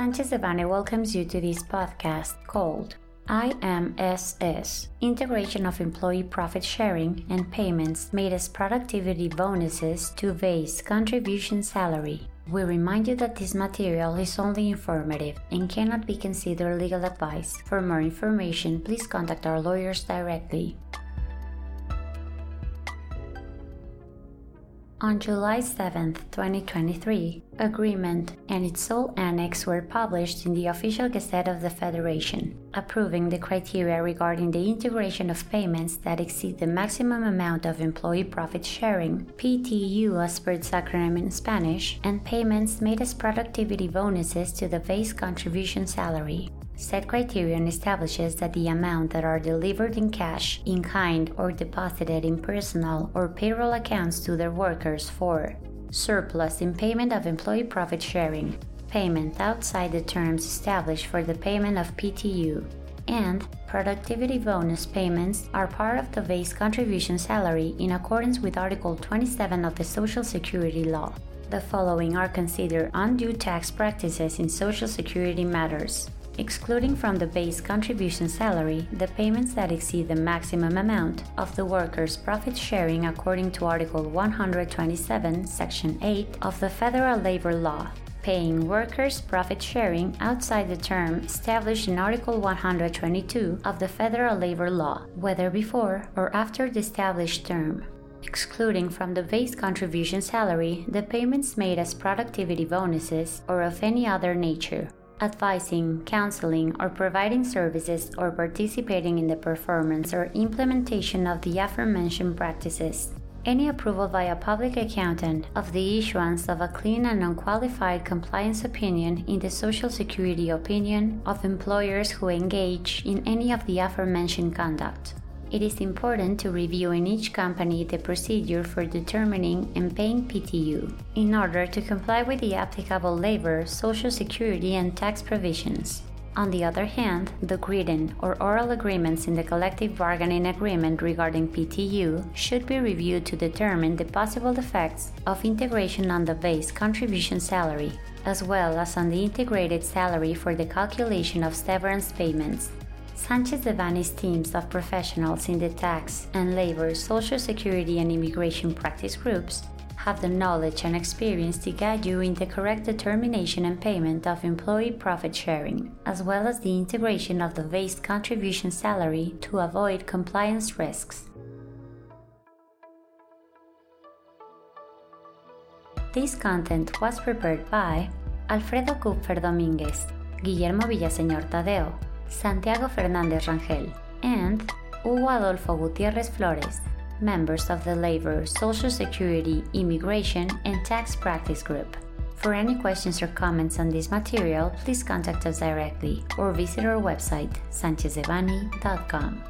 Sanchez Devanny welcomes you to this podcast called IMSS Integration of Employee Profit Sharing and Payments Made as Productivity Bonuses to Base Contribution Salary. We remind you that this material is only informative and cannot be considered legal advice. For more information, please contact our lawyers directly. On July 7, 2023, agreement and its sole annex were published in the official Gazette of the Federation, approving the criteria regarding the integration of payments that exceed the maximum amount of employee profit sharing, PTU as per its acronym in Spanish, and payments made as productivity bonuses to the base contribution salary. Said criterion establishes that the amount that are delivered in cash, in kind, or deposited in personal or payroll accounts to their workers for surplus in payment of employee profit sharing, payment outside the terms established for the payment of PTU, and productivity bonus payments are part of the base contribution salary in accordance with Article 27 of the Social Security Law. The following are considered undue tax practices in Social Security matters excluding from the base contribution salary the payments that exceed the maximum amount of the worker's profit sharing according to Article 127, Section 8 of the Federal Labor Law, paying workers profit sharing outside the term established in Article 122 of the Federal Labor Law, whether before or after the established term. Excluding from the base contribution salary the payments made as productivity bonuses or of any other nature advising, counseling, or providing services or participating in the performance or implementation of the aforementioned practices. Any approval by a public accountant of the issuance of a clean and unqualified compliance opinion in the Social Security opinion of employers who engage in any of the aforementioned conduct it is important to review in each company the procedure for determining and paying PTU in order to comply with the applicable labor, social security, and tax provisions. On the other hand, the written or oral agreements in the collective bargaining agreement regarding PTU should be reviewed to determine the possible effects of integration on the base contribution salary, as well as on the integrated salary for the calculation of severance payments Sanchez Devanny's teams of professionals in the tax and labor, social security, and immigration practice groups have the knowledge and experience to guide you in the correct determination and payment of employee profit sharing, as well as the integration of the base contribution salary to avoid compliance risks. This content was prepared by Alfredo Kupfer Dominguez, Guillermo Villaseñor Tadeo, Santiago Fernández Rangel, and Hugo Adolfo Gutierrez Flores, members of the Labor, Social Security, Immigration, and Tax Practice Group. For any questions or comments on this material, please contact us directly or visit our website, sanchezdevanny.com.